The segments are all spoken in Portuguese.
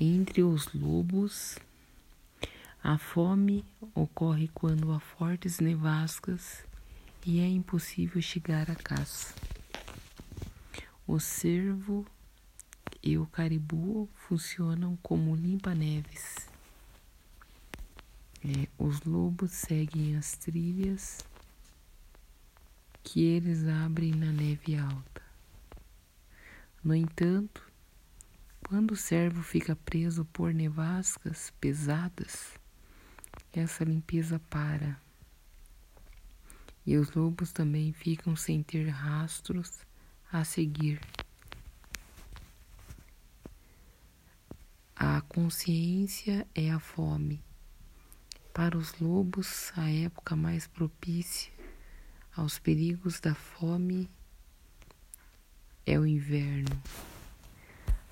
Entre os lobos, a fome ocorre quando há fortes nevascas e é impossível chegar à caça. O cervo e o caribu funcionam como limpa-neves. É, os lobos seguem as trilhas que eles abrem na neve alta. No entanto, quando o servo fica preso por nevascas pesadas, essa limpeza para. E os lobos também ficam sem ter rastros a seguir. A consciência é a fome. Para os lobos, a época mais propícia aos perigos da fome é o inverno.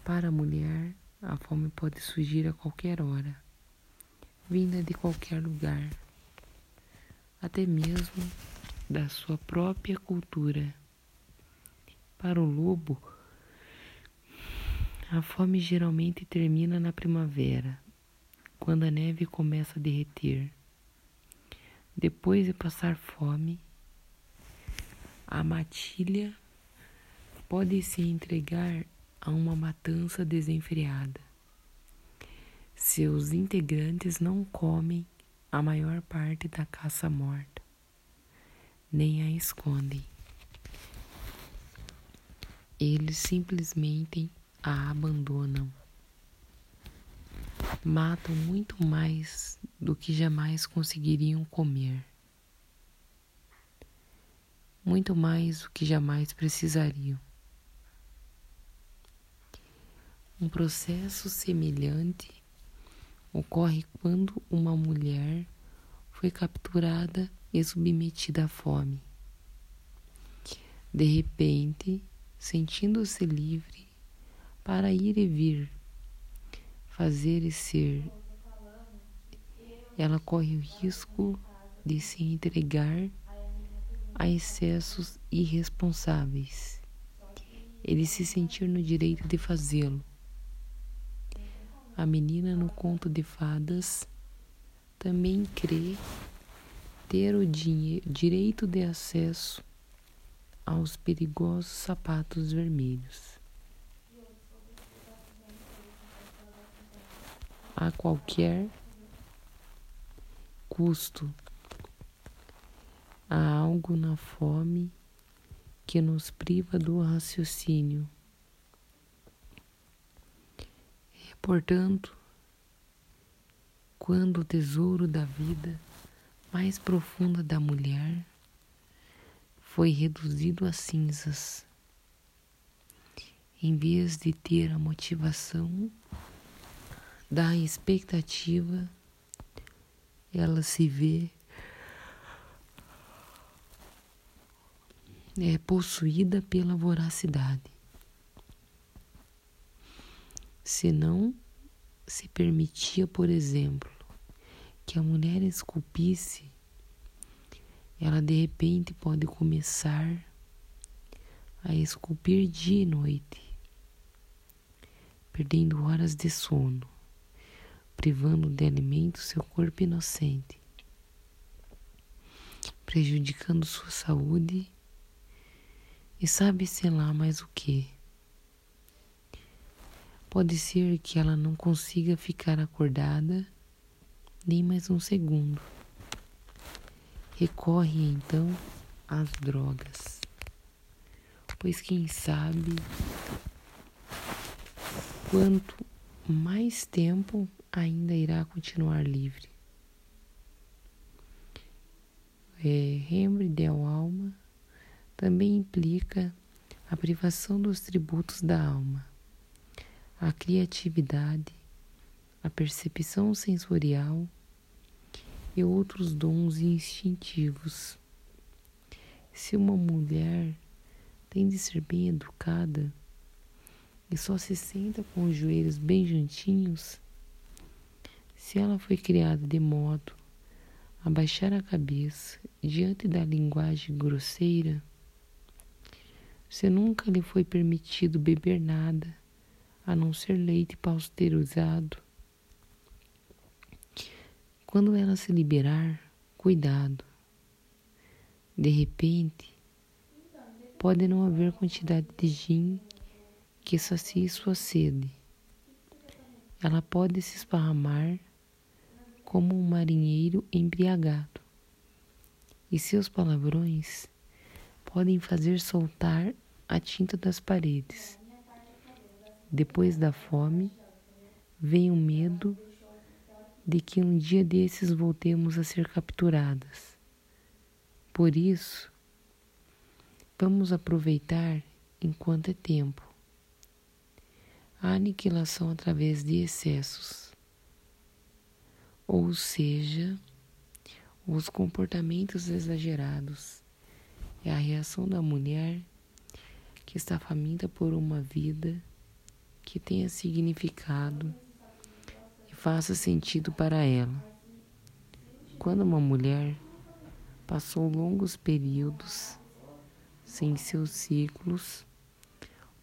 Para a mulher, a fome pode surgir a qualquer hora, vinda de qualquer lugar, até mesmo da sua própria cultura. Para o lobo, a fome geralmente termina na primavera, quando a neve começa a derreter. Depois de passar fome, a matilha pode se entregar a uma matança desenfreada. Seus integrantes não comem a maior parte da caça morta, nem a escondem. Eles simplesmente a abandonam. Matam muito mais do que jamais conseguiriam comer muito mais do que jamais precisariam. Um processo semelhante ocorre quando uma mulher foi capturada e submetida à fome. De repente, sentindo-se livre para ir e vir, fazer e ser, ela corre o risco de se entregar a excessos irresponsáveis. Ele se sentir no direito de fazê-lo. A menina no conto de fadas também crê ter o direito de acesso aos perigosos sapatos vermelhos. A qualquer custo. Há algo na fome que nos priva do raciocínio. E, portanto, quando o tesouro da vida mais profunda da mulher foi reduzido a cinzas, em vez de ter a motivação da expectativa, ela se vê é possuída pela voracidade. Se não se permitia, por exemplo, que a mulher esculpisse, ela de repente pode começar a esculpir dia e noite, perdendo horas de sono, privando de alimento seu corpo inocente, prejudicando sua saúde e sabe-se lá mais o que. Pode ser que ela não consiga ficar acordada nem mais um segundo. Recorre então às drogas, pois quem sabe quanto mais tempo ainda irá continuar livre. É, Henry Del Alma também implica a privação dos tributos da alma, a criatividade, a percepção sensorial e outros dons instintivos. Se uma mulher tem de ser bem educada e só se senta com os joelhos bem juntinhos, se ela foi criada de modo a baixar a cabeça diante da linguagem grosseira, se nunca lhe foi permitido beber nada a não ser leite pasteurizado. Quando ela se liberar, cuidado. De repente, pode não haver quantidade de gin que sacie sua sede. Ela pode se esparramar como um marinheiro embriagado, e seus palavrões podem fazer soltar a tinta das paredes. Depois da fome, vem o medo de que um dia desses voltemos a ser capturadas. Por isso, vamos aproveitar enquanto é tempo. A aniquilação através de excessos, ou seja, os comportamentos exagerados, é a reação da mulher que está faminta por uma vida que tenha significado e faça sentido para ela. Quando uma mulher passou longos períodos sem seus ciclos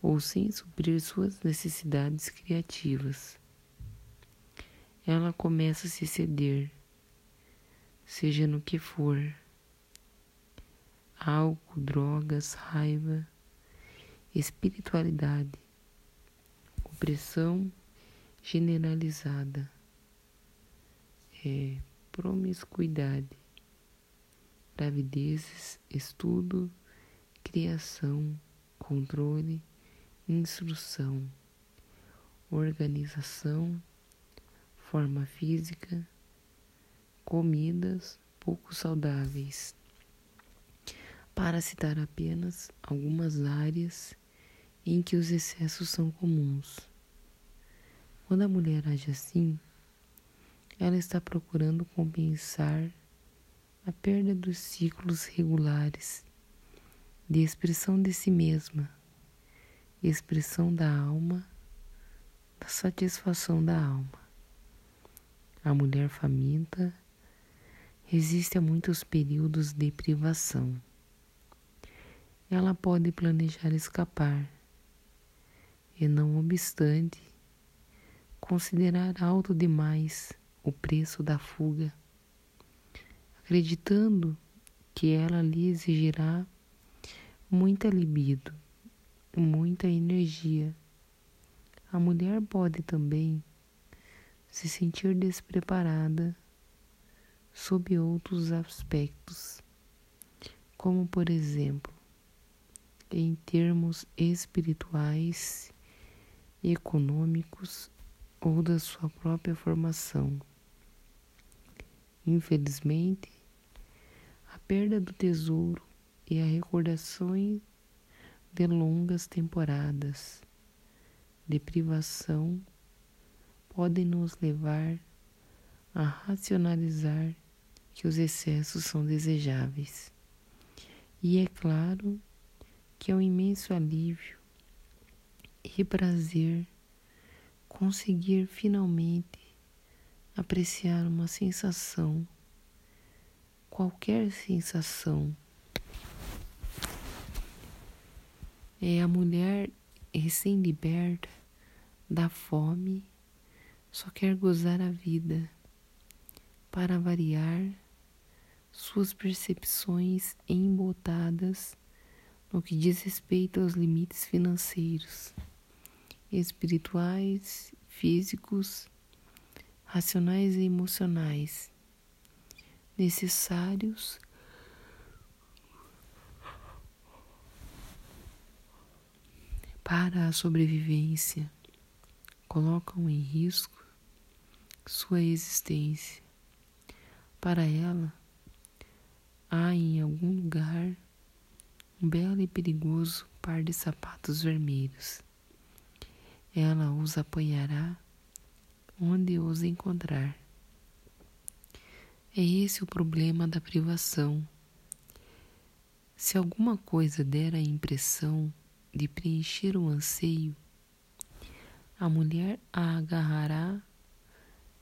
ou sem suprir suas necessidades criativas, ela começa a se ceder, seja no que for álcool, drogas, raiva, espiritualidade, opressão generalizada, é, promiscuidade, gravidezes, estudo, criação, controle, instrução, organização, forma física, comidas pouco saudáveis. Para citar apenas algumas áreas em que os excessos são comuns. Quando a mulher age assim, ela está procurando compensar a perda dos ciclos regulares de expressão de si mesma, expressão da alma, da satisfação da alma. A mulher faminta resiste a muitos períodos de privação. Ela pode planejar escapar e, não obstante, considerar alto demais o preço da fuga, acreditando que ela lhe exigirá muita libido, muita energia. A mulher pode também se sentir despreparada sob outros aspectos, como por exemplo, em termos espirituais econômicos ou da sua própria formação. Infelizmente, a perda do tesouro e a recordação de longas temporadas de privação podem nos levar a racionalizar que os excessos são desejáveis. E é claro que é um imenso alívio e prazer conseguir finalmente apreciar uma sensação, qualquer sensação. É a mulher recém-liberta da fome, só quer gozar a vida. Para variar, suas percepções embotadas no que diz respeito aos limites financeiros, espirituais, físicos, racionais e emocionais necessários para a sobrevivência, colocam em risco sua existência. Para ela, há em algum lugar um belo e perigoso par de sapatos vermelhos. Ela os apoiará onde os encontrar. É esse o problema da privação. Se alguma coisa der a impressão de preencher o anseio, a mulher a agarrará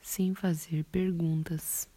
sem fazer perguntas.